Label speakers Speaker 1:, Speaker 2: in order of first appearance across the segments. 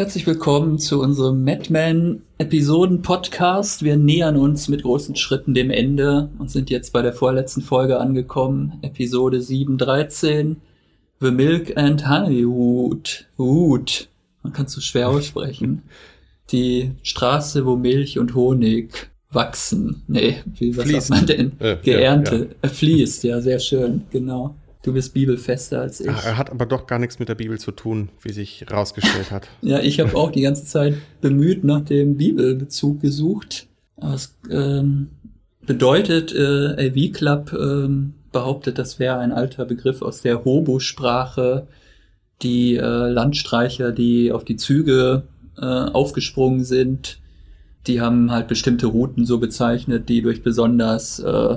Speaker 1: Herzlich willkommen zu unserem Madman Episoden Podcast. Wir nähern uns mit großen Schritten dem Ende und sind jetzt bei der vorletzten Folge angekommen. Episode 713. The Milk and Honey Wood. Man kann es so schwer aussprechen. Die Straße, wo Milch und Honig wachsen. Nee, wie, was
Speaker 2: Fließt.
Speaker 1: sagt man denn?
Speaker 2: Äh,
Speaker 1: Geerntet. Äh, fließt, ja, sehr schön, genau. Du bist bibelfester als ich.
Speaker 2: Er hat aber doch gar nichts mit der Bibel zu tun, wie sich rausgestellt hat.
Speaker 1: Ja, ich habe auch die ganze Zeit bemüht nach dem Bibelbezug gesucht. Aber es ähm, bedeutet, äh, AV Club ähm, behauptet, das wäre ein alter Begriff aus der Hobo-Sprache. Die äh, Landstreicher, die auf die Züge äh, aufgesprungen sind, die haben halt bestimmte Routen so bezeichnet, die durch besonders äh,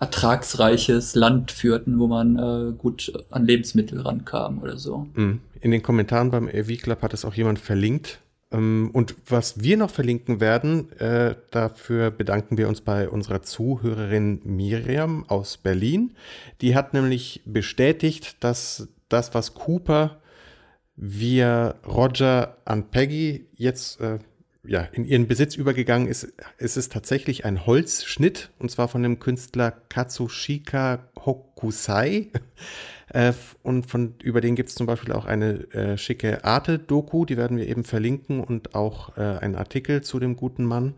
Speaker 1: ertragsreiches Land führten, wo man äh, gut an Lebensmittel rankam oder so.
Speaker 2: Mm. In den Kommentaren beim AV Club hat es auch jemand verlinkt. Ähm, Und was wir noch verlinken werden, äh, dafür bedanken wir uns bei unserer Zuhörerin Miriam aus Berlin. Die hat nämlich bestätigt, dass das, was Cooper via Roger an Peggy jetzt äh, ja, in ihren Besitz übergegangen ist, es ist tatsächlich ein Holzschnitt, und zwar von dem Künstler Katsushika Hokusai. Äh, und von, über den gibt es zum Beispiel auch eine äh, schicke Arte-Doku, die werden wir eben verlinken und auch äh, einen Artikel zu dem guten Mann.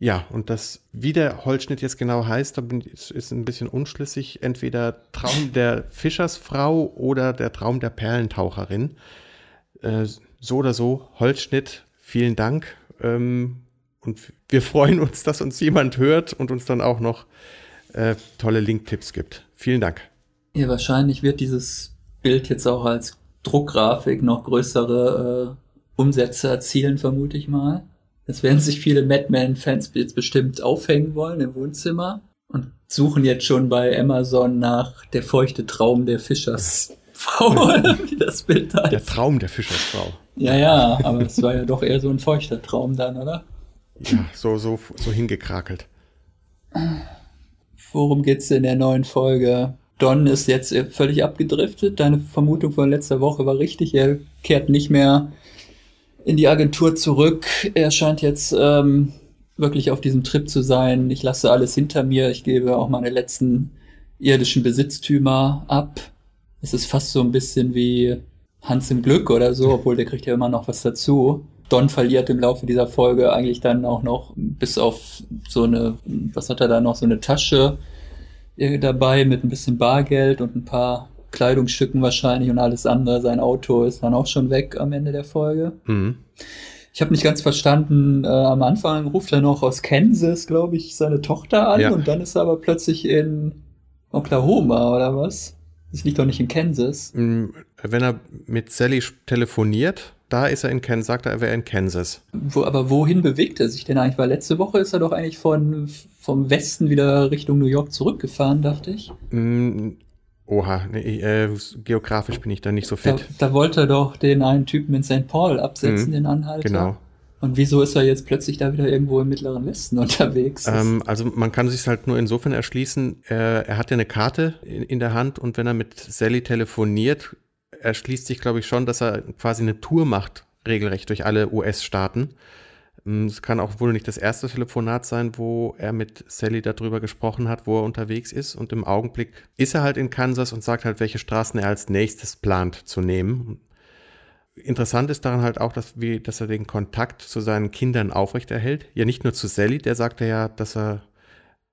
Speaker 2: Ja, und das, wie der Holzschnitt jetzt genau heißt, da bin, ist, ist ein bisschen unschlüssig. Entweder Traum der Fischersfrau oder der Traum der Perlentaucherin. Äh, so oder so, Holzschnitt, vielen Dank. Ähm, und wir freuen uns, dass uns jemand hört und uns dann auch noch äh, tolle Link-Tipps gibt. Vielen Dank.
Speaker 1: Ja, wahrscheinlich wird dieses Bild jetzt auch als Druckgrafik noch größere äh, Umsätze erzielen, vermute ich mal. Das werden sich viele Madman-Fans jetzt bestimmt aufhängen wollen im Wohnzimmer und suchen jetzt schon bei Amazon nach der feuchte Traum der Fischersfrau, wie das Bild heißt.
Speaker 2: Der Traum der Fischersfrau.
Speaker 1: Ja, ja, aber es war ja doch eher so ein feuchter Traum dann, oder?
Speaker 2: Ja, so, so, so hingekrakelt.
Speaker 1: Worum geht's in der neuen Folge? Don ist jetzt völlig abgedriftet. Deine Vermutung von letzter Woche war richtig. Er kehrt nicht mehr in die Agentur zurück. Er scheint jetzt ähm, wirklich auf diesem Trip zu sein. Ich lasse alles hinter mir. Ich gebe auch meine letzten irdischen Besitztümer ab. Es ist fast so ein bisschen wie Hans im Glück oder so, obwohl der kriegt ja immer noch was dazu. Don verliert im Laufe dieser Folge eigentlich dann auch noch bis auf so eine, was hat er da noch, so eine Tasche äh, dabei mit ein bisschen Bargeld und ein paar Kleidungsstücken wahrscheinlich und alles andere. Sein Auto ist dann auch schon weg am Ende der Folge.
Speaker 2: Mhm.
Speaker 1: Ich habe nicht ganz verstanden, äh, am Anfang ruft er noch aus Kansas, glaube ich, seine Tochter an
Speaker 2: Ja.
Speaker 1: und dann ist er aber plötzlich in Oklahoma oder was? Das liegt doch nicht in Kansas.
Speaker 2: Mm, Wenn er mit Sally telefoniert, da ist er in Kansas, sagt er, er wäre in Kansas.
Speaker 1: Wo, aber wohin bewegt er sich denn eigentlich? Weil letzte Woche ist er doch eigentlich von, vom Westen wieder Richtung New York zurückgefahren, dachte ich.
Speaker 2: Mm, Oha, nee, äh, geografisch bin ich da nicht so
Speaker 1: Da,
Speaker 2: fit.
Speaker 1: da wollte er doch den einen Typen in St. Paul absetzen,
Speaker 2: Mhm,
Speaker 1: den Anhalter.
Speaker 2: Genau.
Speaker 1: Und wieso ist er jetzt plötzlich da wieder irgendwo im Mittleren Westen unterwegs?
Speaker 2: Ähm, also man kann sich halt nur insofern erschließen, äh, er hat ja eine Karte in, in der Hand und wenn er mit Sally telefoniert, erschließt sich, glaube ich, schon, dass er quasi eine Tour macht, regelrecht durch alle US-Staaten. Ähm, Es kann auch wohl nicht das erste Telefonat sein, wo er mit Sally darüber gesprochen hat, wo er unterwegs ist. Und im Augenblick ist er halt in Kansas und sagt halt, welche Straßen er als nächstes plant zu nehmen. Interessant ist daran halt auch, dass, wie, dass er den Kontakt zu seinen Kindern aufrechterhält. Ja, nicht nur zu Sally, der sagte ja, dass er,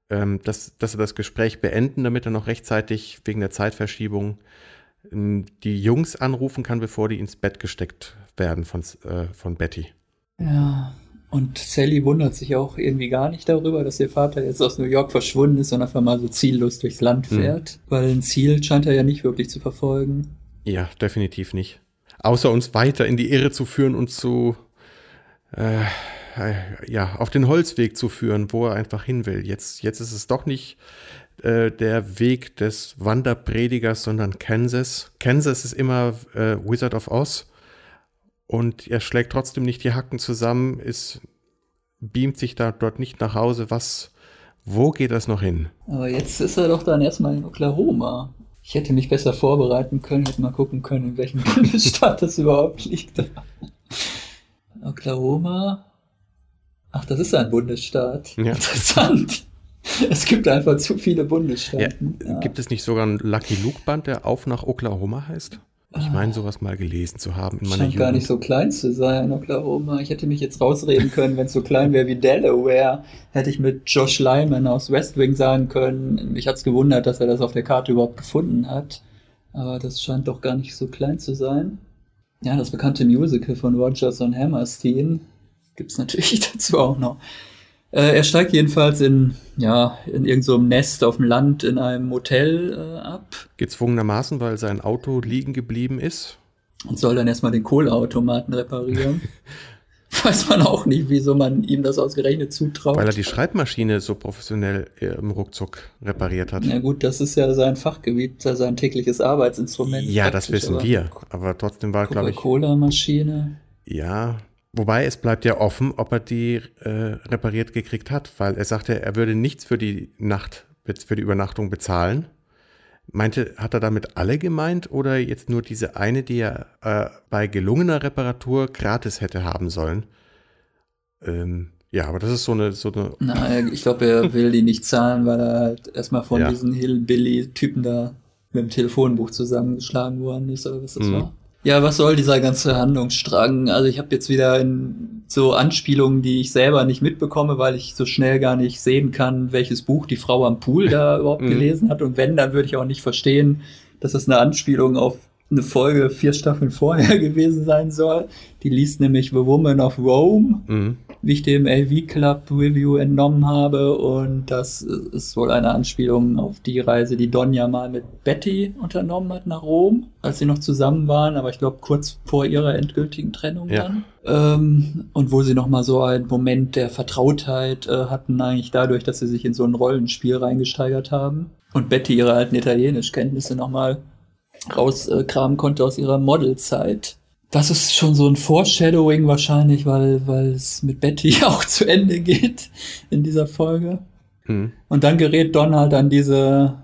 Speaker 2: ähm, dass, dass er das Gespräch beenden, damit er noch rechtzeitig wegen der Zeitverschiebung ähm, die Jungs anrufen kann, bevor die ins Bett gesteckt werden von, äh, von Betty.
Speaker 1: Ja, und Sally wundert sich auch irgendwie gar nicht darüber, dass ihr Vater jetzt aus New York verschwunden ist und einfach mal so ziellos durchs Land
Speaker 2: Mhm.
Speaker 1: fährt. Weil ein Ziel scheint er ja nicht wirklich zu verfolgen.
Speaker 2: Ja, definitiv nicht. Außer uns weiter in die Irre zu führen und zu, äh, äh, ja, auf den Holzweg zu führen, wo er einfach hin will. Jetzt, jetzt ist es doch nicht äh, der Weg des Wanderpredigers, sondern Kansas. Kansas ist immer äh, Wizard of Oz und er schlägt trotzdem nicht die Hacken zusammen, ist, beamt sich da dort nicht nach Hause. Was, wo geht das noch hin?
Speaker 1: Aber jetzt ist er doch dann erstmal in Oklahoma. Ich hätte mich besser vorbereiten können, hätte mal gucken können, in welchem Bundesstaat das überhaupt liegt. Oklahoma. Ach, das ist ein Bundesstaat.
Speaker 2: Ja.
Speaker 1: Interessant. Es gibt einfach zu viele Bundesstaaten.
Speaker 2: Ja, Gibt es nicht sogar einen Lucky Luke Band, der auf nach Oklahoma heißt? Ich meine, sowas mal gelesen zu haben in meiner
Speaker 1: Scheint
Speaker 2: Jugend.
Speaker 1: gar nicht so klein zu sein, Oklahoma. Ich hätte mich jetzt rausreden können, wenn es so klein wäre wie Delaware. Hätte ich mit Josh Lyman aus West Wing sagen können. Mich hat's gewundert, dass er das auf der Karte überhaupt gefunden hat. Aber das scheint doch gar nicht so klein zu sein. Ja, das bekannte Musical von Rogers und Hammerstein gibt's natürlich dazu auch noch. Äh, er steigt jedenfalls in, ja, in irgendeinem so Nest auf dem Land in einem Hotel äh, ab
Speaker 2: Gezwungenermaßen, weil sein Auto liegen geblieben ist.
Speaker 1: und soll dann erstmal den Kohleautomaten reparieren. Weiß man auch nicht, wieso man ihm das ausgerechnet zutraut.
Speaker 2: Weil er die Schreibmaschine so professionell äh, im Ruckzuck repariert hat.
Speaker 1: Na gut, das ist ja sein Fachgebiet, sein tägliches Arbeitsinstrument.
Speaker 2: Ja, das wissen
Speaker 1: aber
Speaker 2: wir. Aber trotzdem war, glaube ich,
Speaker 1: Coca-Cola-Maschine.
Speaker 2: ja. Wobei es bleibt ja offen, ob er die äh, repariert gekriegt hat, weil er sagte, er würde nichts für die Nacht, für die Übernachtung bezahlen. Meinte, hat er damit alle gemeint oder jetzt nur diese eine, die er äh, bei gelungener Reparatur gratis hätte haben sollen? Ähm, ja, aber das ist so eine, so eine
Speaker 1: Na, ich glaube, er will die nicht zahlen, weil er halt erstmal von
Speaker 2: Ja.
Speaker 1: diesen Hillbilly-Typen da mit dem Telefonbuch zusammengeschlagen worden ist, oder was das
Speaker 2: Mhm.
Speaker 1: war. Ja, was soll dieser ganze Handlungsstrang? Also ich habe jetzt wieder so Anspielungen, die ich selber nicht mitbekomme, weil ich so schnell gar nicht sehen kann, welches Buch die Frau am Pool da überhaupt
Speaker 2: Mhm.
Speaker 1: gelesen hat. Und wenn, dann würde ich auch nicht verstehen, dass das eine Anspielung auf eine Folge vier Staffeln vorher gewesen sein soll. Die liest nämlich The Woman of Rome
Speaker 2: Mhm.
Speaker 1: Wie ich dem LV Club Review entnommen habe. Und das ist wohl eine Anspielung auf die Reise, die Donja mal mit Betty unternommen hat nach Rom, als sie noch zusammen waren, aber ich glaube kurz vor ihrer endgültigen Trennung
Speaker 2: Ja.
Speaker 1: dann. Ähm, und wo sie noch mal so einen Moment der Vertrautheit äh, hatten, eigentlich dadurch, dass sie sich in so ein Rollenspiel reingesteigert haben. Und Betty ihre alten Italienischkenntnisse noch mal rauskramen konnte aus ihrer Modelzeit. Das ist schon so ein Foreshadowing wahrscheinlich, weil, weil es mit Betty auch zu Ende geht in dieser Folge.
Speaker 2: Mhm.
Speaker 1: Und dann gerät Don halt an diese,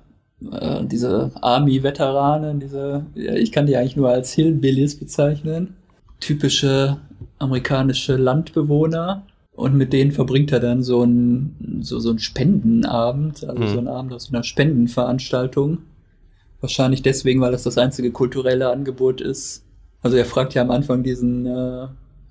Speaker 1: äh, diese Army-Veteranen, diese, ja, ich kann die eigentlich nur als Hillbillies bezeichnen. Typische amerikanische Landbewohner. Und mit denen verbringt er dann so ein, so, so ein Spendenabend, also
Speaker 2: Mhm.
Speaker 1: so ein Abend aus einer Spendenveranstaltung. Wahrscheinlich deswegen, weil das das einzige kulturelle Angebot ist. Also er fragt ja am Anfang diesen äh,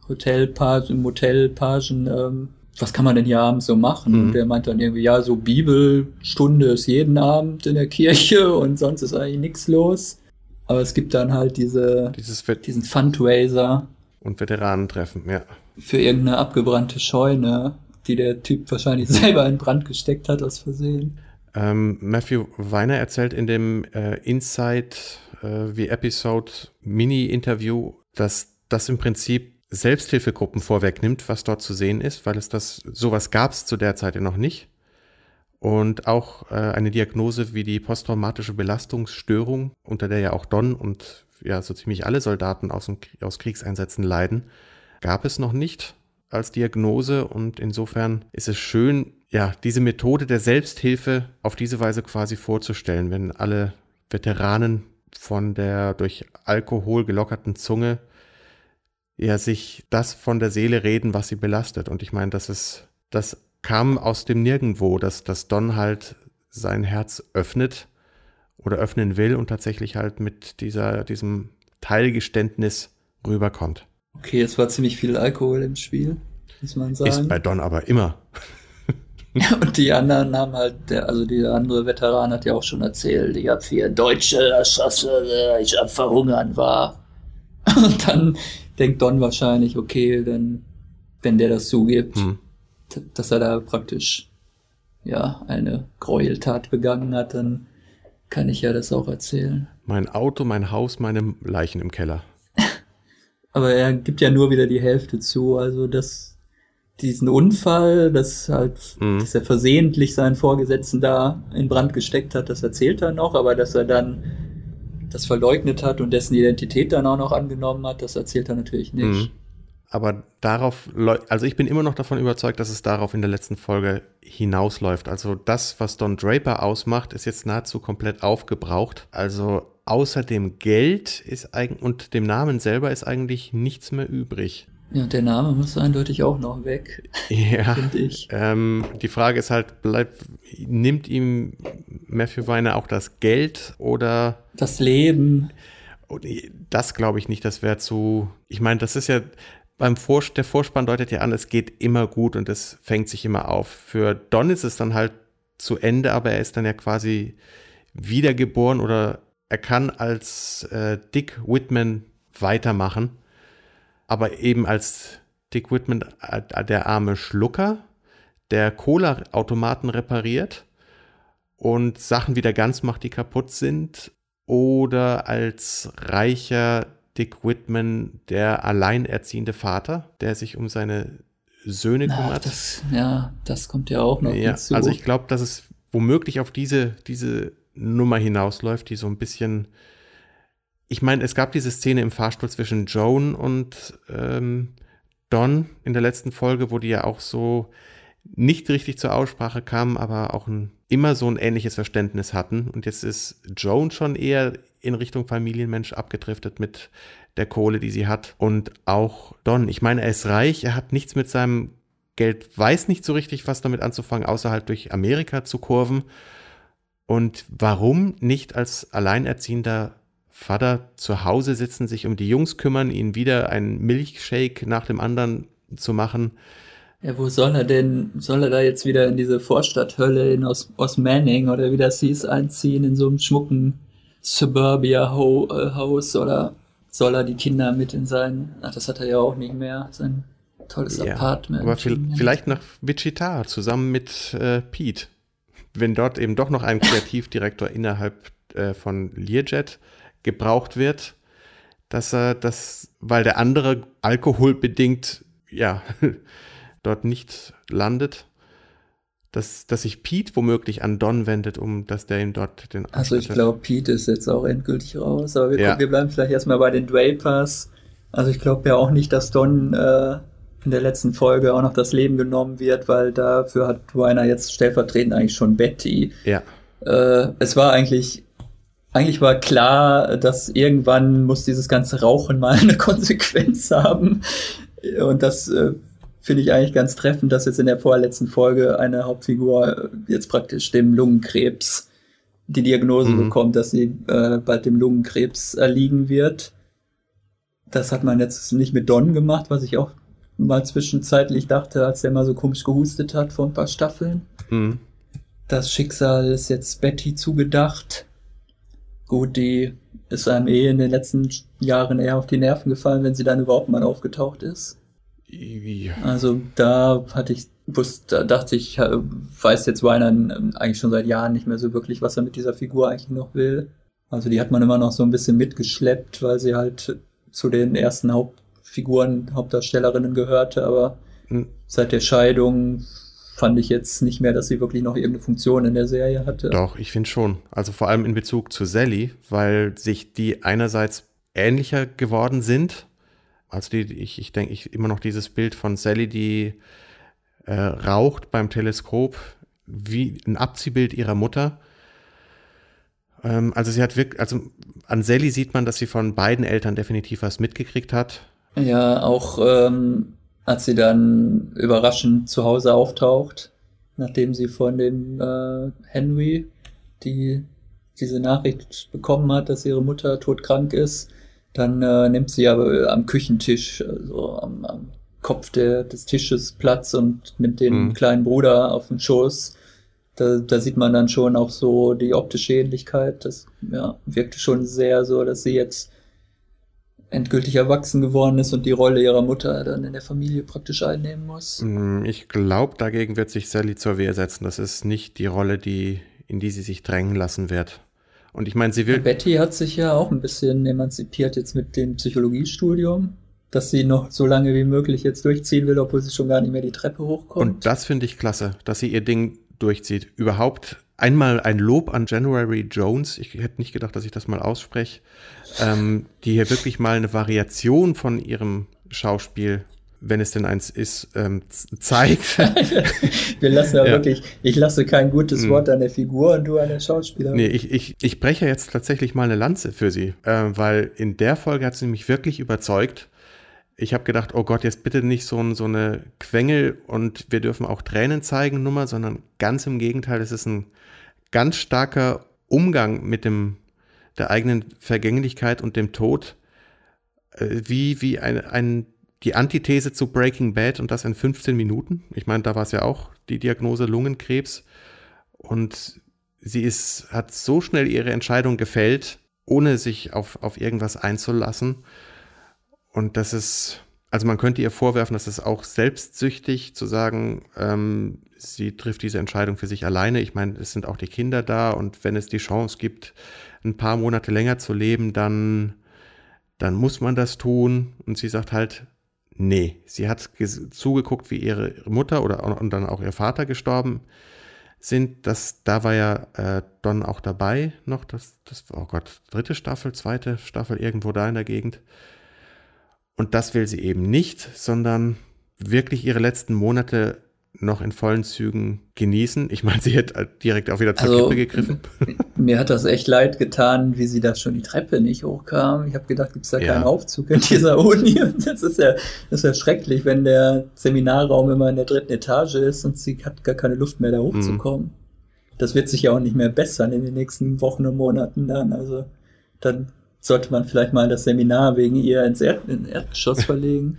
Speaker 1: Hotelpagen, Motelpagen, ähm, was kann man denn hier abends so machen?
Speaker 2: Mhm.
Speaker 1: Und der meint dann irgendwie, ja, so Bibelstunde ist jeden Abend in der Kirche und sonst ist eigentlich nichts los. Aber es gibt dann halt diese, diesen Fundraiser
Speaker 2: und Veteranentreffen, ja.
Speaker 1: für irgendeine abgebrannte Scheune, die der Typ wahrscheinlich selber in Brand gesteckt hat aus Versehen.
Speaker 2: Ähm, Matthew Weiner erzählt in dem äh, Inside äh, wie Episode Mini-Interview, dass das im Prinzip Selbsthilfegruppen vorwegnimmt, was dort zu sehen ist, weil es das sowas gab es zu der Zeit ja noch nicht. Und auch äh, eine Diagnose wie die posttraumatische Belastungsstörung, unter der ja auch Don und ja so ziemlich alle Soldaten aus, dem, aus Kriegseinsätzen leiden, gab es noch nicht als Diagnose und insofern ist es schön, ja, diese Methode der Selbsthilfe auf diese Weise quasi vorzustellen, wenn alle Veteranen von der durch Alkohol gelockerten Zunge ja sich das von der Seele reden, was sie belastet. Und ich meine, das ist, das kam aus dem Nirgendwo, dass, dass Don halt sein Herz öffnet oder öffnen will und tatsächlich halt mit dieser, diesem Teilgeständnis rüberkommt.
Speaker 1: Okay, es war ziemlich viel Alkohol im Spiel, muss man sagen.
Speaker 2: Ist bei Don aber immer.
Speaker 1: Und die anderen haben halt, der, also der andere Veteran hat ja auch schon erzählt, ich habe vier Deutsche erschossen, ich am Verhungern war. Und dann denkt Don wahrscheinlich, okay, dann, wenn der das zugibt,
Speaker 2: Hm.
Speaker 1: dass er da praktisch, ja, eine Gräueltat begangen hat, dann kann ich ja das auch erzählen.
Speaker 2: Mein Auto, mein Haus, meine Leichen im Keller.
Speaker 1: Aber er gibt ja nur wieder die Hälfte zu, also das, diesen Unfall, dass halt,
Speaker 2: Mhm.
Speaker 1: dass er versehentlich seinen Vorgesetzten da in Brand gesteckt hat, das erzählt er noch, aber dass er dann das verleugnet hat und dessen Identität dann auch noch angenommen hat, das erzählt er natürlich nicht.
Speaker 2: Mhm. Aber darauf, also ich bin immer noch davon überzeugt, dass es darauf in der letzten Folge hinausläuft. Also das, was Don Draper ausmacht, ist jetzt nahezu komplett aufgebraucht. Also außer dem Geld ist eigentlich und dem Namen selber ist eigentlich nichts mehr übrig.
Speaker 1: Ja, der Name muss eindeutig auch noch weg.
Speaker 2: Ja. Finde ich. Ähm, die Frage ist halt, bleibt, nimmt ihm Matthew Weiner auch das Geld oder
Speaker 1: das Leben?
Speaker 2: Das glaube ich nicht, das wäre zu. Ich meine, das ist ja beim Vors der Vorspann deutet ja an, es geht immer gut und es fängt sich immer auf. Für Don ist es dann halt zu Ende, aber er ist dann ja quasi wiedergeboren oder er kann als äh, Dick Whitman weitermachen, aber eben als Dick Whitman äh, der arme Schlucker, der Cola-Automaten repariert und Sachen wieder ganz macht, die kaputt sind, oder als reicher Dick Whitman der alleinerziehende Vater, der sich um seine Söhne kümmert.
Speaker 1: das, ja, das kommt ja auch noch
Speaker 2: ja, hinzu. Also ich glaube, dass es womöglich auf diese, diese Nummer hinausläuft, die so ein bisschen. Ich meine, es gab diese Szene im Fahrstuhl zwischen Joan und ähm, Don in der letzten Folge, wo die ja auch so nicht richtig zur Aussprache kamen, aber auch ein, immer so ein ähnliches Verständnis hatten. Und jetzt ist Joan schon eher in Richtung Familienmensch abgedriftet mit der Kohle, die sie hat. Und auch Don. Ich meine, er ist reich, er hat nichts mit seinem Geld, weiß nicht so richtig, was damit anzufangen, außer halt durch Amerika zu kurven. Und warum nicht als alleinerziehender Vater zu Hause sitzen, sich um die Jungs kümmern, ihnen wieder einen Milchshake nach dem anderen zu machen?
Speaker 1: Ja, wo soll er denn, soll er da jetzt wieder in diese Vorstadthölle in Os, Osmanning oder wie das hieß, einziehen, in so einem schmucken Suburbia-Haus äh, oder soll er die Kinder mit in sein, ach, das hat er ja auch nicht mehr, sein tolles ja, Apartment.
Speaker 2: Aber vielleicht nach Wichita zusammen mit äh, Pete wenn dort eben doch noch ein Kreativdirektor innerhalb äh, von Learjet gebraucht wird, dass er das, weil der andere alkoholbedingt, ja, dort nicht landet, dass, dass sich Pete womöglich an Don wendet, um dass der ihm dort den
Speaker 1: Also ich glaube, Pete ist jetzt auch endgültig raus, aber wir, ja. wir bleiben vielleicht erstmal bei den Drapers. Also ich glaube ja auch nicht, dass Don äh, in der letzten Folge auch noch das Leben genommen wird, weil dafür hat Weiner jetzt stellvertretend eigentlich schon Betty.
Speaker 2: Ja.
Speaker 1: Äh, es war eigentlich, eigentlich war klar, dass irgendwann muss dieses ganze Rauchen mal eine Konsequenz haben. Und das äh, finde ich eigentlich ganz treffend, dass jetzt in der vorletzten Folge eine Hauptfigur jetzt praktisch dem Lungenkrebs die Diagnose mhm. bekommt, dass sie äh, bald dem Lungenkrebs erliegen wird. Das hat man jetzt nicht mit Don gemacht, was ich auch mal zwischenzeitlich dachte, als der mal so komisch gehustet hat vor ein paar Staffeln. Mhm. Das Schicksal ist jetzt Betty zugedacht. Gut, die ist einem eh in den letzten Jahren eher auf die Nerven gefallen, wenn sie dann überhaupt mal aufgetaucht ist. Ja. Also da hatte ich, wusste, da dachte ich, weiß jetzt Weiner eigentlich schon seit Jahren nicht mehr so wirklich, was er mit dieser Figur eigentlich noch will. Also die hat man immer noch so ein bisschen mitgeschleppt, weil sie halt zu den ersten Haupt Figuren, Hauptdarstellerinnen gehörte, aber mhm. seit der Scheidung fand ich jetzt nicht mehr, dass sie wirklich noch irgendeine Funktion in der Serie hatte.
Speaker 2: Doch, ich finde schon. Also vor allem in Bezug zu Sally, weil sich die einerseits ähnlicher geworden sind. Also die, ich, ich denke, ich immer noch dieses Bild von Sally, die äh, raucht beim Teleskop, wie ein Abziehbild ihrer Mutter. Ähm, also sie hat wirklich, also an Sally sieht man, dass sie von beiden Eltern definitiv was mitgekriegt hat.
Speaker 1: Ja, auch ähm, als sie dann überraschend zu Hause auftaucht, nachdem sie von dem äh, Henry die diese Nachricht bekommen hat, dass ihre Mutter todkrank ist, dann äh, nimmt sie aber am Küchentisch, also am, am Kopf der, des Tisches Platz und nimmt den mhm. kleinen Bruder auf den Schoß. Da, da sieht man dann schon auch so die optische Ähnlichkeit. Das ja, wirkte schon sehr so, dass sie jetzt endgültig erwachsen geworden ist und die Rolle ihrer Mutter dann in der Familie praktisch einnehmen muss.
Speaker 2: Mm, ich glaube, dagegen wird sich Sally zur Wehr setzen. Das ist nicht die Rolle, die, in die sie sich drängen lassen wird. Und ich meine, sie will.
Speaker 1: Betty hat sich ja auch ein bisschen emanzipiert jetzt mit dem Psychologiestudium, dass sie noch so lange wie möglich jetzt durchziehen will, obwohl sie schon gar nicht mehr die Treppe hochkommt.
Speaker 2: Und das finde ich klasse, dass sie ihr Ding durchzieht. Überhaupt einmal ein Lob an January Jones. Ich hätte nicht gedacht, dass ich das mal ausspreche. Ähm, die hier wirklich mal eine Variation von ihrem Schauspiel, wenn es denn eins ist, ähm, zeigt.
Speaker 1: Wir lassen ja, ja, wirklich, ich lasse kein gutes hm. Wort an der Figur und du an der Schauspielerin.
Speaker 2: Nee, ich, ich, ich breche jetzt tatsächlich mal eine Lanze für sie, äh, weil in der Folge hat sie mich wirklich überzeugt. Ich habe gedacht, oh Gott, jetzt bitte nicht so, so eine Quengel und wir dürfen auch Tränen zeigen Nummer, sondern ganz im Gegenteil, es ist ein ganz starker Umgang mit dem, der eigenen Vergänglichkeit und dem Tod, äh, wie, wie ein, ein, die Antithese zu Breaking Bad und das in 15 Minuten. Ich meine, da war es ja auch die Diagnose Lungenkrebs und sie ist, hat so schnell ihre Entscheidung gefällt, ohne sich auf, auf irgendwas einzulassen. Und das ist, also man könnte ihr vorwerfen, dass es auch selbstsüchtig zu sagen, ähm, sie trifft diese Entscheidung für sich alleine. Ich meine, es sind auch die Kinder da und wenn es die Chance gibt, ein paar Monate länger zu leben, dann, dann muss man das tun. Und sie sagt halt, nee. Sie hat zugeguckt, wie ihre Mutter oder und dann auch ihr Vater gestorben sind. Das, da war ja äh, Don auch dabei noch. Das, das, oh Gott, dritte Staffel, zweite Staffel, irgendwo da in der Gegend. Und das will sie eben nicht, sondern wirklich ihre letzten Monate noch in vollen Zügen genießen. Ich meine, sie hätte direkt auch wieder zur also, Kippe gegriffen.
Speaker 1: Mir hat das echt leid getan, wie sie da schon die Treppe nicht hochkam. Ich habe gedacht, gibt es da ja. keinen Aufzug in dieser Uni? das ist ja, das ist ja schrecklich, wenn der Seminarraum immer in der dritten Etage ist und sie hat gar keine Luft mehr, da hochzukommen. Mhm. Das wird sich ja auch nicht mehr bessern in den nächsten Wochen und Monaten dann. Also dann sollte man vielleicht mal das Seminar wegen ihr ins Erd in Erdgeschoss verlegen.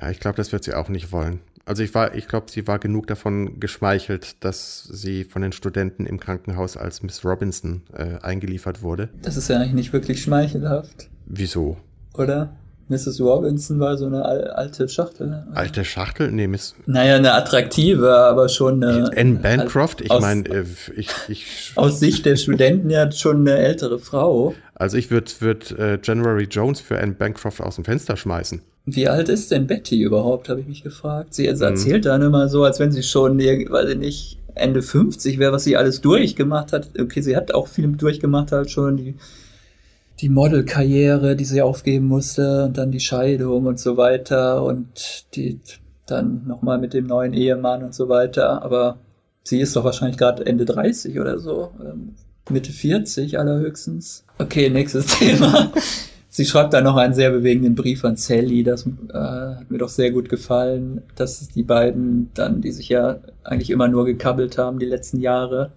Speaker 2: Ja, ich glaube, das wird sie auch nicht wollen. Also ich war, ich glaube, sie war genug davon geschmeichelt, dass sie von den Studenten im Krankenhaus als Miss Robinson äh, eingeliefert wurde.
Speaker 1: Das ist ja eigentlich nicht wirklich schmeichelhaft.
Speaker 2: Wieso?
Speaker 1: Oder? Mrs. Robinson war so eine alte Schachtel. Ne?
Speaker 2: Alte Schachtel? Nee, Miss.
Speaker 1: Naja, eine attraktive, aber schon eine.
Speaker 2: Anne Bancroft? Ich meine, äh, ich, ich.
Speaker 1: Aus Sicht der Studenten ja schon eine ältere Frau.
Speaker 2: Also ich würde würd, äh, January Jones für Anne Bancroft aus dem Fenster schmeißen.
Speaker 1: Wie alt ist denn Betty überhaupt, habe ich mich gefragt. Sie mhm. erzählt dann immer so, als wenn sie schon, weiß ich nicht, Ende 50 wäre, was sie alles durchgemacht hat. Okay, sie hat auch viel durchgemacht halt schon, die, die Modelkarriere, die sie aufgeben musste und dann die Scheidung und so weiter und die dann nochmal mit dem neuen Ehemann und so weiter. Aber sie ist doch wahrscheinlich gerade Ende 30 oder so. Oder Mitte 40 allerhöchstens. Okay, nächstes Thema. Sie schreibt da noch einen sehr bewegenden Brief an Sally. Das äh, hat mir doch sehr gut gefallen, dass die beiden dann, die sich ja eigentlich immer nur gekabbelt haben die letzten Jahre,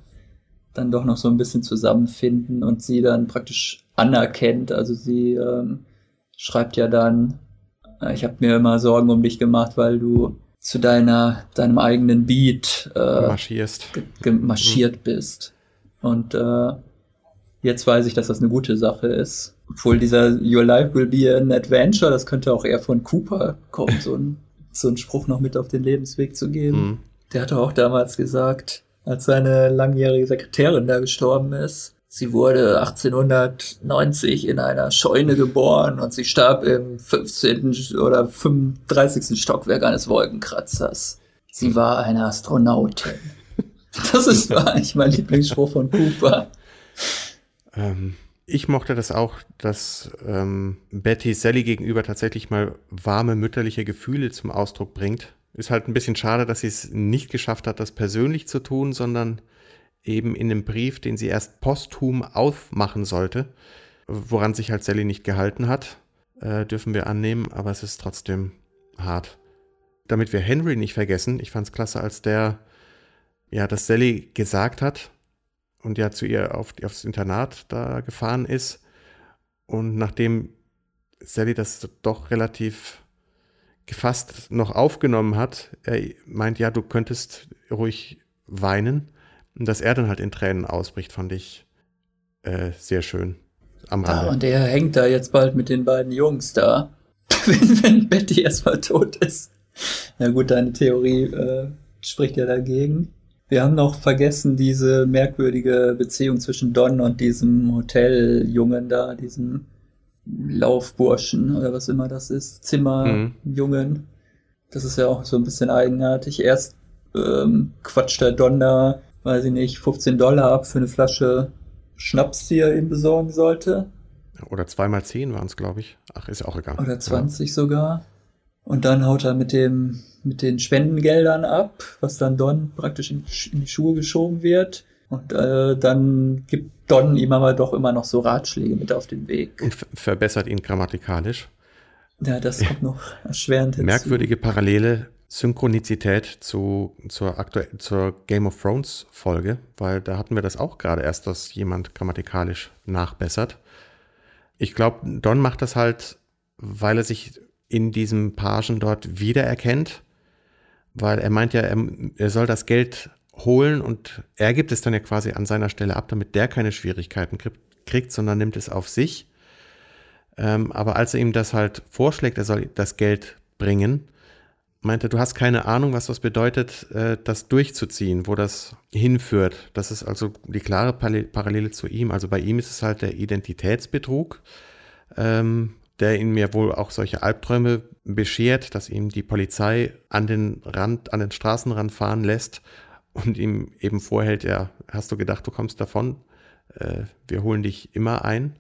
Speaker 1: dann doch noch so ein bisschen zusammenfinden und sie dann praktisch anerkennt. Also sie ähm, schreibt ja dann, äh, ich habe mir immer Sorgen um dich gemacht, weil du zu deiner deinem eigenen Beat
Speaker 2: äh, marschierst.
Speaker 1: marschiert mhm. bist. Und äh, jetzt weiß ich, dass das eine gute Sache ist obwohl dieser Your Life will be an Adventure, das könnte auch eher von Cooper kommen, so ein, so ein Spruch noch mit auf den Lebensweg zu geben. Mhm. Der hatte auch damals gesagt, als seine langjährige Sekretärin da gestorben ist, sie wurde 1890 in einer Scheune geboren und sie starb im 15. oder 35. Stockwerk eines Wolkenkratzers. Sie war eine Astronautin. Das ist eigentlich mein Lieblingsspruch von Cooper.
Speaker 2: Ähm, ich mochte das auch, dass ähm, Betty Sally gegenüber tatsächlich mal warme mütterliche Gefühle zum Ausdruck bringt. Ist halt ein bisschen schade, dass sie es nicht geschafft hat, das persönlich zu tun, sondern eben in dem Brief, den sie erst posthum aufmachen sollte, woran sich halt Sally nicht gehalten hat, äh, dürfen wir annehmen, aber es ist trotzdem hart. Damit wir Henry nicht vergessen, ich fand es klasse, als der, ja, dass Sally gesagt hat, und ja zu ihr auf, aufs Internat da gefahren ist. Und nachdem Sally das doch relativ gefasst noch aufgenommen hat, er meint, ja, du könntest ruhig weinen. Und dass er dann halt in Tränen ausbricht, fand ich äh, sehr schön.
Speaker 1: Am Rande. Ja, und er hängt da jetzt bald mit den beiden Jungs da, wenn, wenn Betty erstmal tot ist. Na gut, deine Theorie äh, spricht ja dagegen. Wir haben noch vergessen diese merkwürdige Beziehung zwischen Don und diesem Hoteljungen da, diesem Laufburschen oder was immer das ist, Zimmerjungen. Mhm. Das ist ja auch so ein bisschen eigenartig. Erst ähm, quatscht der Don da, weiß ich nicht, 15 Dollar ab für eine Flasche Schnaps, die er ihm besorgen sollte.
Speaker 2: Oder zweimal 10 waren es, glaube ich. Ach, ist auch egal.
Speaker 1: Oder 20 ja. sogar. Und dann haut er mit dem mit den Spendengeldern ab, was dann Don praktisch in, in die Schuhe geschoben wird. Und äh, dann gibt Don ihm aber doch immer noch so Ratschläge mit auf den Weg.
Speaker 2: Und verbessert ihn grammatikalisch.
Speaker 1: Ja, das kommt noch erschwerend
Speaker 2: hinzu. Merkwürdige Parallele, Synchronizität zu, zur, zur Game of Thrones Folge, weil da hatten wir das auch gerade erst, dass jemand grammatikalisch nachbessert. Ich glaube, Don macht das halt, weil er sich in diesem Pagen dort wiedererkennt, weil er meint ja, er, er soll das Geld holen und er gibt es dann ja quasi an seiner Stelle ab, damit der keine Schwierigkeiten kriegt, sondern nimmt es auf sich. Ähm, aber als er ihm das halt vorschlägt, er soll das Geld bringen, meinte, du hast keine Ahnung, was das bedeutet, äh, das durchzuziehen, wo das hinführt. Das ist also die klare Parallele zu ihm. Also bei ihm ist es halt der Identitätsbetrug, ähm, der ihn mir wohl auch solche Albträume beschert, dass ihm die Polizei an den Rand, an den Straßenrand fahren lässt und ihm eben vorhält, ja, hast du gedacht, du kommst davon? Äh, wir holen dich immer ein.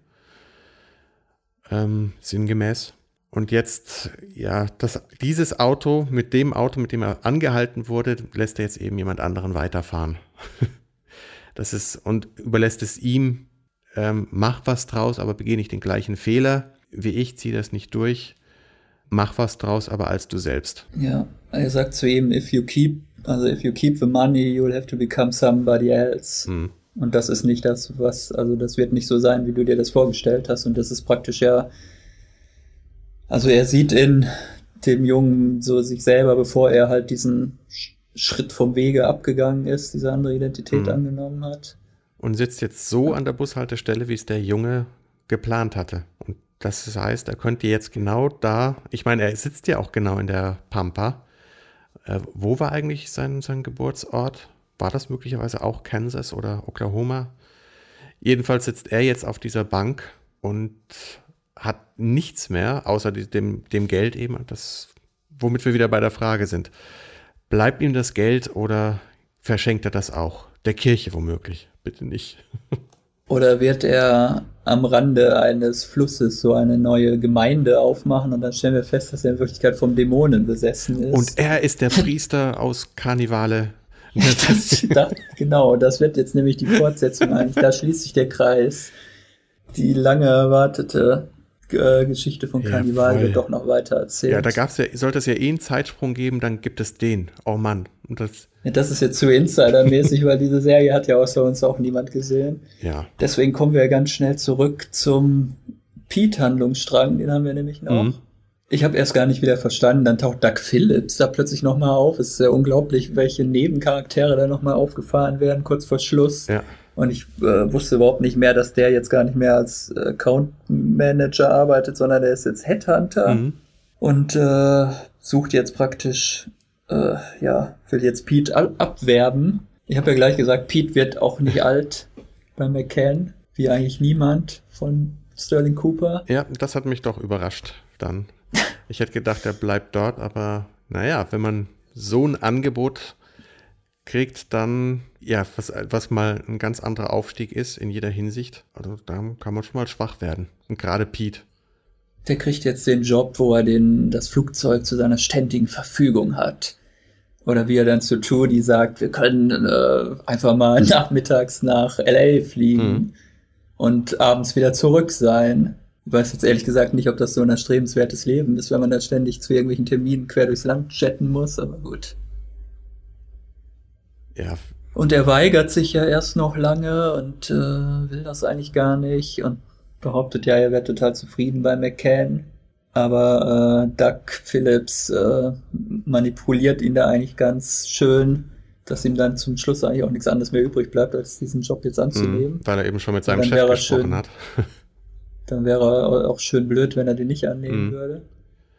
Speaker 2: Ähm, sinngemäß. Und jetzt, ja, das, dieses Auto mit dem Auto, mit dem er angehalten wurde, lässt er jetzt eben jemand anderen weiterfahren. das ist, und überlässt es ihm, ähm, mach was draus, aber begeh nicht den gleichen Fehler wie ich, zieh das nicht durch, mach was draus, aber als du selbst.
Speaker 1: Ja, er sagt zu ihm, if you keep, also if you keep the money, you'll have to become somebody else. Hm. Und das ist nicht das, was, also das wird nicht so sein, wie du dir das vorgestellt hast. Und das ist praktisch ja, also er sieht in dem Jungen so sich selber, bevor er halt diesen Schritt vom Wege abgegangen ist, diese andere Identität mhm. angenommen hat.
Speaker 2: Und sitzt jetzt so an der Bushaltestelle, wie es der Junge geplant hatte. Und das heißt, er könnte jetzt genau da, ich meine, er sitzt ja auch genau in der Pampa. Äh, wo war eigentlich sein, sein Geburtsort? War das möglicherweise auch Kansas oder Oklahoma? Jedenfalls sitzt er jetzt auf dieser Bank und hat nichts mehr, außer dem, dem Geld eben, das, womit wir wieder bei der Frage sind. Bleibt ihm das Geld oder verschenkt er das auch? Der Kirche womöglich. Bitte nicht.
Speaker 1: Oder wird er am Rande eines Flusses so eine neue Gemeinde aufmachen und dann stellen wir fest, dass er in Wirklichkeit vom Dämonen besessen ist.
Speaker 2: Und er ist der Priester aus Karnivale.
Speaker 1: das, das, genau, das wird jetzt nämlich die Fortsetzung eigentlich. Da schließt sich der Kreis. Die lange erwartete äh, Geschichte von Karneval ja, wird doch noch weiter erzählt.
Speaker 2: Ja, da gab's ja, sollte es ja eh einen Zeitsprung geben, dann gibt es den. Oh Mann.
Speaker 1: Und das, ja, das ist jetzt zu Insider-mäßig, weil diese Serie hat ja außer uns auch niemand gesehen.
Speaker 2: Ja.
Speaker 1: Deswegen kommen wir ja ganz schnell zurück zum Pete-Handlungsstrang, den haben wir nämlich noch. Mhm. Ich habe erst gar nicht wieder verstanden, dann taucht Doug Phillips da plötzlich nochmal auf. Es ist ja unglaublich, welche Nebencharaktere da nochmal aufgefahren werden, kurz vor Schluss.
Speaker 2: Ja.
Speaker 1: Und ich äh, wusste überhaupt nicht mehr, dass der jetzt gar nicht mehr als äh, Account Manager arbeitet, sondern der ist jetzt Headhunter mhm. und äh, sucht jetzt praktisch, äh, ja, will jetzt Pete abwerben. Ich habe ja gleich gesagt, Pete wird auch nicht alt bei McCann, wie eigentlich niemand von Sterling Cooper.
Speaker 2: Ja, das hat mich doch überrascht dann. Ich hätte gedacht, er bleibt dort, aber naja, wenn man so ein Angebot kriegt, dann, ja, was, was mal ein ganz anderer Aufstieg ist in jeder Hinsicht. Also da kann man schon mal schwach werden. Und gerade Pete.
Speaker 1: Der kriegt jetzt den Job, wo er den, das Flugzeug zu seiner ständigen Verfügung hat. Oder wie er dann zu Trudy sagt, wir können äh, einfach mal nachmittags nach LA fliegen mhm. und abends wieder zurück sein. Ich weiß jetzt ehrlich gesagt nicht, ob das so ein erstrebenswertes Leben ist, wenn man da ständig zu irgendwelchen Terminen quer durchs Land chatten muss, aber gut.
Speaker 2: Ja.
Speaker 1: Und er weigert sich ja erst noch lange und äh, will das eigentlich gar nicht und behauptet ja, er wäre total zufrieden bei McCann. Aber äh, Doug Phillips äh, manipuliert ihn da eigentlich ganz schön, dass ihm dann zum Schluss eigentlich auch nichts anderes mehr übrig bleibt, als diesen Job jetzt anzunehmen.
Speaker 2: Mhm, weil er eben schon mit seinem Chef gesprochen schön, hat.
Speaker 1: dann wäre er auch schön blöd, wenn er den nicht annehmen mhm. würde.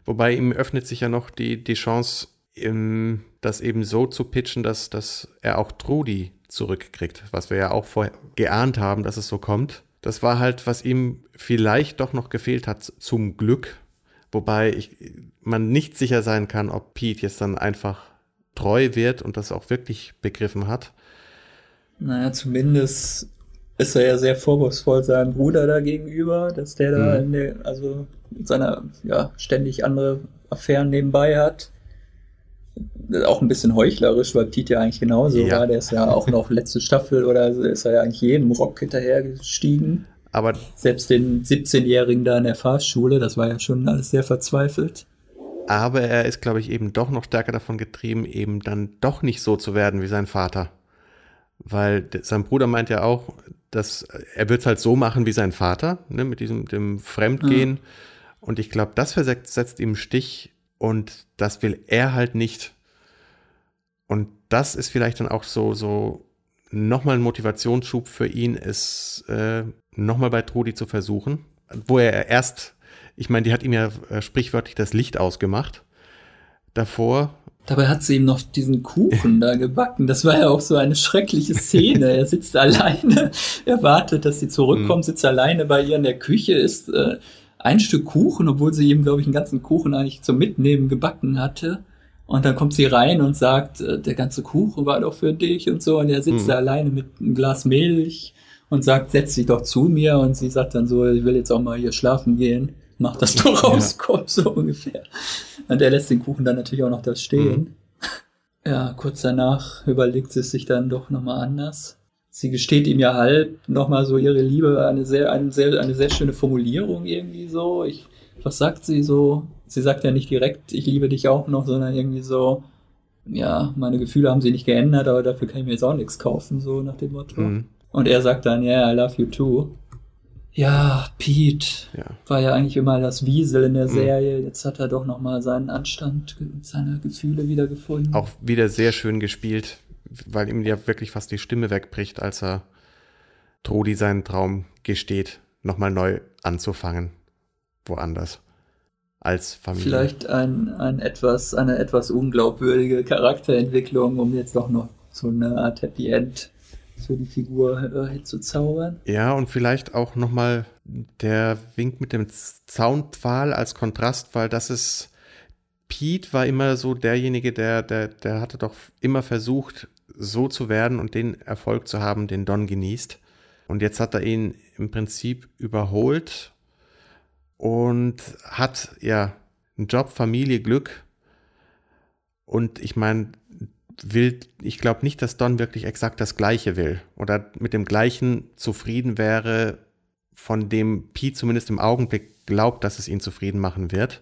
Speaker 2: Wobei ihm öffnet sich ja noch die, die Chance, im, das eben so zu pitchen, dass, dass er auch Trudi zurückkriegt, was wir ja auch vorher geahnt haben, dass es so kommt. Das war halt, was ihm vielleicht doch noch gefehlt hat, zum Glück. Wobei ich, man nicht sicher sein kann, ob Pete jetzt dann einfach treu wird und das auch wirklich begriffen hat.
Speaker 1: Naja, zumindest ist er ja sehr vorwurfsvoll seinem Bruder da gegenüber, dass der da mhm. der, also seiner, ja, ständig andere Affären nebenbei hat auch ein bisschen heuchlerisch, weil Pete ja eigentlich genauso ja. war. Der ist ja auch noch letzte Staffel oder ist er ja eigentlich jedem Rock hinterher gestiegen.
Speaker 2: Aber
Speaker 1: selbst den 17-Jährigen da in der Fahrschule, das war ja schon alles sehr verzweifelt.
Speaker 2: Aber er ist, glaube ich, eben doch noch stärker davon getrieben, eben dann doch nicht so zu werden wie sein Vater. Weil sein Bruder meint ja auch, dass er wird es halt so machen wie sein Vater, ne, mit diesem dem Fremdgehen. Ja. Und ich glaube, das versetzt, setzt ihm Stich und das will er halt nicht. Und das ist vielleicht dann auch so, so nochmal ein Motivationsschub für ihn, es äh, nochmal bei Trudi zu versuchen. Wo er erst, ich meine, die hat ihm ja äh, sprichwörtlich das Licht ausgemacht. Davor
Speaker 1: Dabei hat sie ihm noch diesen Kuchen da gebacken. Das war ja auch so eine schreckliche Szene. Er sitzt alleine, er wartet, dass sie zurückkommt, mhm. sitzt alleine bei ihr in der Küche, isst äh, ein Stück Kuchen, obwohl sie ihm, glaube ich, einen ganzen Kuchen eigentlich zum Mitnehmen gebacken hatte. Und dann kommt sie rein und sagt, äh, der ganze Kuchen war doch für dich und so. Und er sitzt mhm. da alleine mit einem Glas Milch und sagt, setz dich doch zu mir. Und sie sagt dann so, ich will jetzt auch mal hier schlafen gehen mach, dass du rauskommst, ja. so ungefähr. Und er lässt den Kuchen dann natürlich auch noch da stehen. Mhm. Ja, kurz danach überlegt sie es sich dann doch nochmal anders. Sie gesteht ihm ja halb nochmal so ihre Liebe, eine sehr, eine sehr, eine sehr schöne Formulierung irgendwie so. Ich, was sagt sie so? Sie sagt ja nicht direkt, ich liebe dich auch noch, sondern irgendwie so, ja, meine Gefühle haben sie nicht geändert, aber dafür kann ich mir jetzt auch nichts kaufen, so nach dem Motto. Mhm. Und er sagt dann, ja, yeah, I love you too. Ja, Pete ja. war ja eigentlich immer das Wiesel in der mhm. Serie. Jetzt hat er doch noch mal seinen Anstand, seine Gefühle wiedergefunden.
Speaker 2: Auch wieder sehr schön gespielt, weil ihm ja wirklich fast die Stimme wegbricht, als er Trudi seinen Traum gesteht, nochmal neu anzufangen, woanders als Familie.
Speaker 1: Vielleicht ein, ein etwas, eine etwas unglaubwürdige Charakterentwicklung, um jetzt doch noch so eine Art Happy End für die Figur äh, zu zaubern.
Speaker 2: Ja, und vielleicht auch nochmal der Wink mit dem Zaunpfahl als Kontrast, weil das ist, Pete war immer so derjenige, der, der, der hatte doch immer versucht, so zu werden und den Erfolg zu haben, den Don genießt. Und jetzt hat er ihn im Prinzip überholt und hat ja einen Job, Familie, Glück. Und ich meine, will, ich glaube nicht, dass Don wirklich exakt das Gleiche will oder mit dem Gleichen zufrieden wäre, von dem Pete zumindest im Augenblick glaubt, dass es ihn zufrieden machen wird.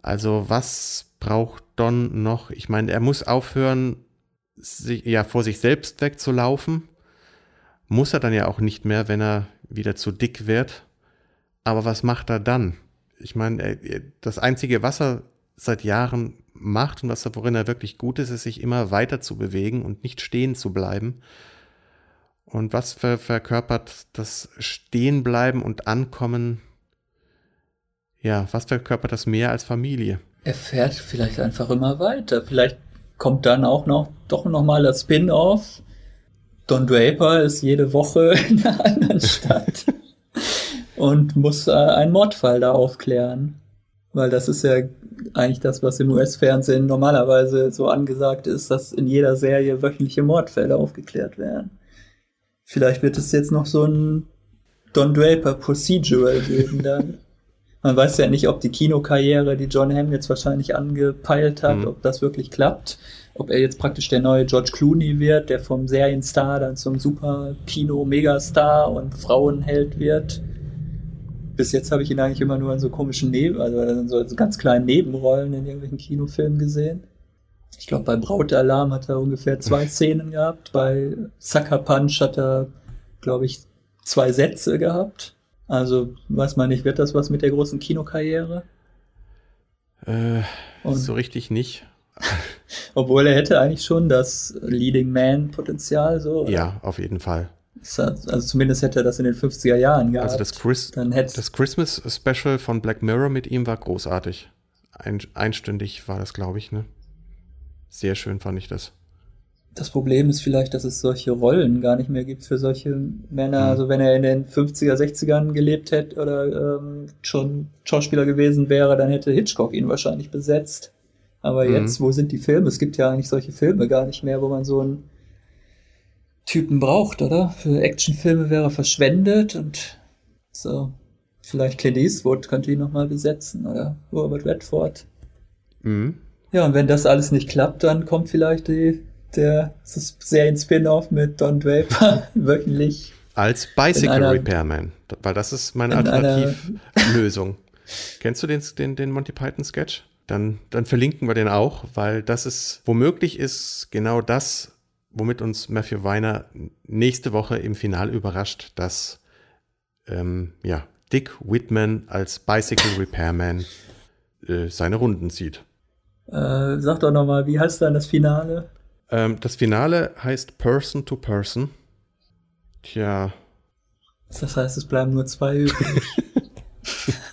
Speaker 2: Also was braucht Don noch? Ich meine, er muss aufhören, sich, ja, vor sich selbst wegzulaufen. Muss er dann ja auch nicht mehr, wenn er wieder zu dick wird. Aber was macht er dann? Ich meine, das einzige, was er seit Jahren macht und das, worin er wirklich gut ist, ist, sich immer weiter zu bewegen und nicht stehen zu bleiben. Und was ver verkörpert das Stehenbleiben und Ankommen? Ja, was verkörpert das mehr als Familie?
Speaker 1: Er fährt vielleicht einfach immer weiter. Vielleicht kommt dann auch noch doch noch mal das Spin-off. Don Draper ist jede Woche in einer anderen Stadt und muss äh, einen Mordfall da aufklären. Weil das ist ja eigentlich das, was im US-Fernsehen normalerweise so angesagt ist, dass in jeder Serie wöchentliche Mordfälle aufgeklärt werden. Vielleicht wird es jetzt noch so ein Don Draper Procedural geben dann. Man weiß ja nicht, ob die Kinokarriere, die John Hamm jetzt wahrscheinlich angepeilt hat, mhm. ob das wirklich klappt. Ob er jetzt praktisch der neue George Clooney wird, der vom Serienstar dann zum super Kino-Megastar und Frauenheld wird bis jetzt habe ich ihn eigentlich immer nur in so komischen Neben, also in so ganz kleinen Nebenrollen in irgendwelchen Kinofilmen gesehen. Ich glaube, bei Brautalarm hat er ungefähr zwei Szenen gehabt. Bei Sucker Punch hat er, glaube ich, zwei Sätze gehabt. Also weiß man nicht, wird das was mit der großen Kinokarriere?
Speaker 2: Äh, so richtig nicht.
Speaker 1: Obwohl er hätte eigentlich schon das Leading Man Potenzial so.
Speaker 2: Ja, auf jeden Fall.
Speaker 1: Also zumindest hätte er das in den 50er Jahren gehabt.
Speaker 2: Also das, Chris, das Christmas Special von Black Mirror mit ihm war großartig. Ein, einstündig war das, glaube ich, ne? Sehr schön fand ich das.
Speaker 1: Das Problem ist vielleicht, dass es solche Rollen gar nicht mehr gibt für solche Männer. Mhm. Also wenn er in den 50er, 60ern gelebt hätte oder ähm, schon Schauspieler gewesen wäre, dann hätte Hitchcock ihn wahrscheinlich besetzt. Aber mhm. jetzt, wo sind die Filme? Es gibt ja eigentlich solche Filme gar nicht mehr, wo man so ein Typen braucht, oder? Für Actionfilme wäre verschwendet und so. Vielleicht Clint Eastwood könnte ihn nochmal besetzen oder Robert Redford. Mhm. Ja, und wenn das alles nicht klappt, dann kommt vielleicht die, der Serien-Spin-Off mit Don Draper wöchentlich
Speaker 2: Als Bicycle
Speaker 1: einer-
Speaker 2: Repairman. Weil das ist meine Alternativlösung. Kennst du den, den, den Monty Python Sketch? Dann, dann verlinken wir den auch, weil das ist, womöglich ist genau das, womit uns Matthew Weiner nächste Woche im Finale überrascht, dass ähm, ja, Dick Whitman als Bicycle Repairman äh, seine Runden zieht.
Speaker 1: Äh, sag doch nochmal, wie heißt dann das Finale?
Speaker 2: Ähm, das Finale heißt Person to Person. Tja,
Speaker 1: Das heißt, es bleiben nur zwei übrig.